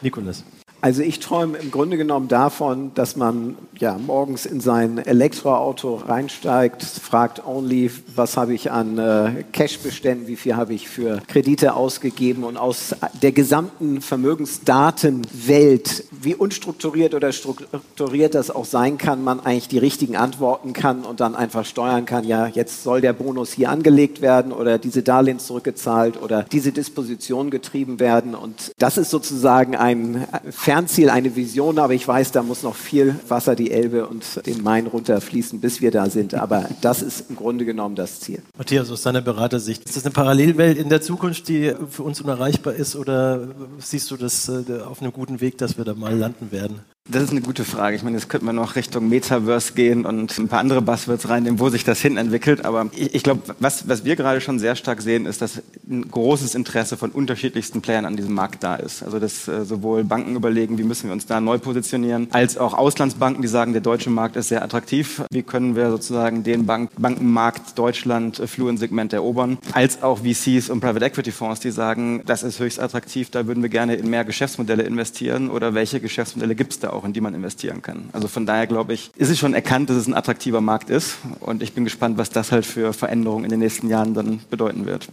Nikolas. Also ich träume im Grunde genommen davon, dass man ja morgens in sein Elektroauto reinsteigt, fragt only, was habe ich an äh, Cashbeständen, wie viel habe ich für Kredite ausgegeben und aus der gesamten Vermögensdatenwelt, wie unstrukturiert oder strukturiert das auch sein kann, man eigentlich die richtigen Antworten kann und dann einfach steuern kann, ja, jetzt soll der Bonus hier angelegt werden oder diese Darlehen zurückgezahlt oder diese Disposition getrieben werden. Und das ist sozusagen ein Fer Fernziel, eine Vision, aber ich weiß, da muss noch viel Wasser die Elbe und den Main runterfließen, bis wir da sind. Aber das ist im Grunde genommen das Ziel. Matthias, aus deiner Beratersicht, ist das eine Parallelwelt in der Zukunft, die für uns unerreichbar ist oder siehst du das äh, auf einem guten Weg, dass wir da mal landen werden? Das ist eine gute Frage. Ich meine, jetzt könnte man noch Richtung Metaverse gehen und ein paar andere Buzzwords reinnehmen, wo sich das hin entwickelt. Aber ich, ich glaube, was, was wir gerade schon sehr stark sehen, ist, dass ein großes Interesse von unterschiedlichsten Playern an diesem Markt da ist. Also dass äh, sowohl Banken überlegen, wie müssen wir uns da neu positionieren, als auch Auslandsbanken, die sagen, der deutsche Markt ist sehr attraktiv. Wie können wir sozusagen den Bank Bankenmarkt Deutschland äh, Fluent-Segment erobern? Als auch VCs und Private Equity Fonds, die sagen, das ist höchst attraktiv, da würden wir gerne in mehr Geschäftsmodelle investieren oder welche Geschäftsmodelle gibt es da auch, in die man investieren kann. Also von daher glaube ich, ist es schon erkannt, dass es ein attraktiver Markt ist. Und ich bin gespannt, was das halt für Veränderungen in den nächsten Jahren dann bedeuten wird.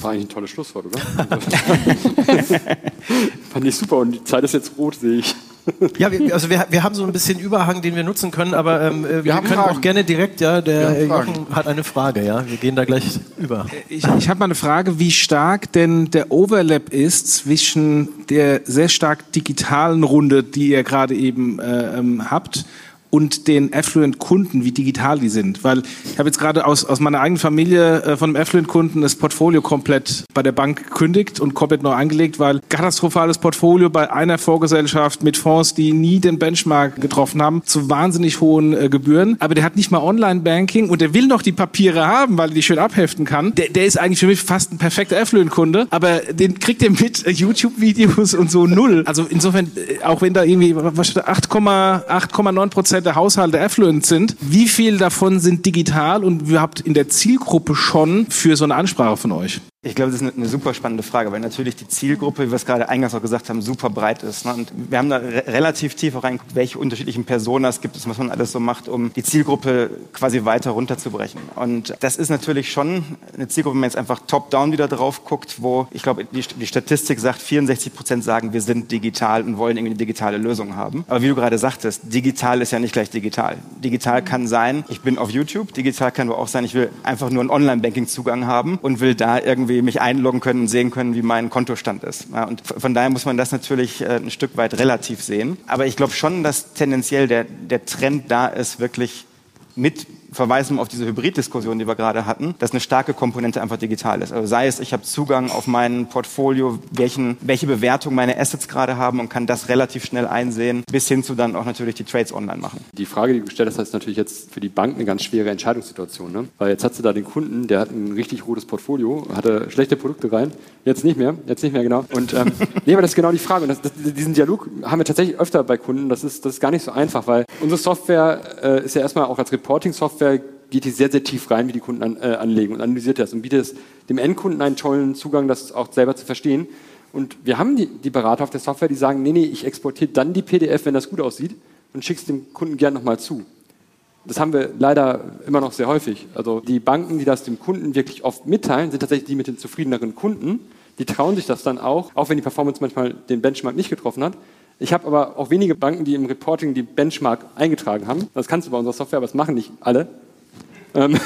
War eigentlich ein tolles Schlusswort, oder? [laughs] [laughs] Fand ich super und die Zeit ist jetzt rot, sehe ich. [laughs] Ja, wir, also wir, wir haben so ein bisschen Überhang, den wir nutzen können, aber ähm, wir, wir können Fragen. auch gerne direkt, ja, der Jochen hat eine Frage, ja, wir gehen da gleich über. Ich, ich habe mal eine Frage, wie stark denn der Overlap ist zwischen der sehr stark digitalen Runde, die ihr gerade eben äh, ähm, habt, und den Affluent-Kunden, wie digital die sind. Weil ich habe jetzt gerade aus, aus meiner eigenen Familie äh, von einem Affluent-Kunden das Portfolio komplett bei der Bank gekündigt und komplett neu angelegt, weil katastrophales Portfolio bei einer Vorgesellschaft mit Fonds, die nie den Benchmark getroffen haben, zu wahnsinnig hohen äh, Gebühren. Aber der hat nicht mal Online-Banking und der will noch die Papiere haben, weil er die schön abheften kann. Der, der ist eigentlich für mich fast ein perfekter Affluent-Kunde, aber den kriegt er mit äh, YouTube-Videos und so null. Also insofern, äh, auch wenn da irgendwie 8,9 Prozent der Haushalte affluent sind. Wie viel davon sind digital und überhaupt in der Zielgruppe schon für so eine Ansprache von euch? Ich glaube, das ist eine, super spannende Frage, weil natürlich die Zielgruppe, wie wir es gerade eingangs auch gesagt haben, super breit ist. Ne? Und wir haben da re relativ tief auch reingeguckt, welche unterschiedlichen Personas gibt es, was man alles so macht, um die Zielgruppe quasi weiter runterzubrechen. Und das ist natürlich schon eine Zielgruppe, wenn man jetzt einfach top-down wieder drauf guckt, wo ich glaube, die, die Statistik sagt, 64 Prozent sagen, wir sind digital und wollen irgendwie eine digitale Lösung haben. Aber wie du gerade sagtest, digital ist ja nicht gleich digital. Digital kann sein, ich bin auf YouTube, digital kann aber auch sein, ich will einfach nur einen Online-Banking-Zugang haben und will da irgendwie mich einloggen können und sehen können, wie mein Kontostand ist. Ja, und von daher muss man das natürlich äh, ein Stück weit relativ sehen. Aber ich glaube schon, dass tendenziell der, der Trend da ist, wirklich mit verweisen auf diese Hybriddiskussion, die wir gerade hatten, dass eine starke Komponente einfach digital ist. Also sei es, ich habe Zugang auf mein Portfolio, welchen, welche Bewertung meine Assets gerade haben und kann das relativ schnell einsehen, bis hin zu dann auch natürlich die Trades online machen. Die Frage, die du gestellt hast, ist natürlich jetzt für die Bank eine ganz schwere Entscheidungssituation. Ne? Weil jetzt hat sie da den Kunden, der hat ein richtig rotes Portfolio, hatte schlechte Produkte rein, jetzt nicht mehr, jetzt nicht mehr genau. Und ähm, [laughs] nee, aber das ist genau die Frage. Und das, das, diesen Dialog haben wir tatsächlich öfter bei Kunden. Das ist, das ist gar nicht so einfach, weil unsere Software äh, ist ja erstmal auch als Reporting-Software Software geht hier sehr, sehr tief rein, wie die Kunden an, äh, anlegen und analysiert das und bietet es dem Endkunden einen tollen Zugang, das auch selber zu verstehen. Und wir haben die, die Berater auf der Software, die sagen, nee, nee, ich exportiere dann die PDF, wenn das gut aussieht und schicke es dem Kunden gern nochmal zu. Das haben wir leider immer noch sehr häufig. Also die Banken, die das dem Kunden wirklich oft mitteilen, sind tatsächlich die mit den zufriedeneren Kunden. Die trauen sich das dann auch, auch wenn die Performance manchmal den Benchmark nicht getroffen hat. Ich habe aber auch wenige Banken, die im Reporting die Benchmark eingetragen haben. Das kannst du bei unserer Software, aber das machen nicht alle. Ähm,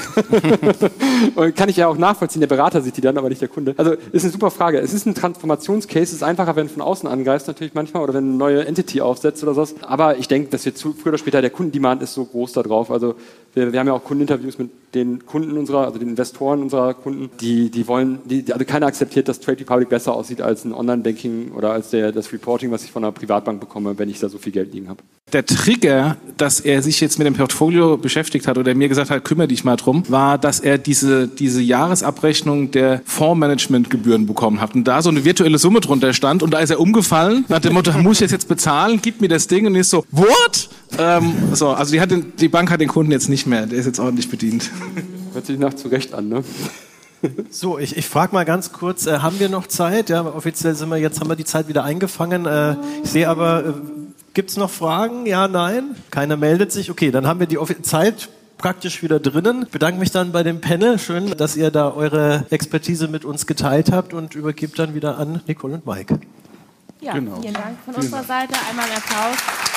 [laughs] kann ich ja auch nachvollziehen, der Berater sieht die dann, aber nicht der Kunde. Also ist eine super Frage. Es ist ein Transformationscase, es ist einfacher, wenn du von außen angreifst natürlich manchmal oder wenn eine neue Entity aufsetzt oder sowas. Aber ich denke, dass wir zu, früher oder später, der Kundendemand ist so groß da drauf. Also wir, wir, haben ja auch Kundeninterviews mit den Kunden unserer, also den Investoren unserer Kunden, die, die wollen, die, also keiner akzeptiert, dass Trade Republic besser aussieht als ein Online-Banking oder als der, das Reporting, was ich von einer Privatbank bekomme, wenn ich da so viel Geld liegen habe. Der Trigger, dass er sich jetzt mit dem Portfolio beschäftigt hat oder mir gesagt hat, kümmere dich mal drum, war, dass er diese, diese Jahresabrechnung der Fondsmanagementgebühren bekommen hat und da so eine virtuelle Summe drunter stand und da ist er umgefallen nach dem Motto, [laughs] muss ich das jetzt bezahlen, gib mir das Ding und ist so, what? Ähm, so, also die, hat den, die Bank hat den Kunden jetzt nicht mehr, der ist jetzt ordentlich bedient. [laughs] Hört sich nach zurecht an, ne? So, ich, ich frage mal ganz kurz, äh, haben wir noch Zeit? Ja, offiziell sind wir jetzt, haben wir die Zeit wieder eingefangen. Äh, ich sehe aber, äh, gibt es noch Fragen? Ja, nein? Keiner meldet sich? Okay, dann haben wir die Offi Zeit praktisch wieder drinnen. Ich bedanke mich dann bei dem Panel. Schön, dass ihr da eure Expertise mit uns geteilt habt und übergebe dann wieder an Nicole und Mike. Ja, genau. vielen Dank von vielen unserer Dank. Seite. Einmal ein Applaus.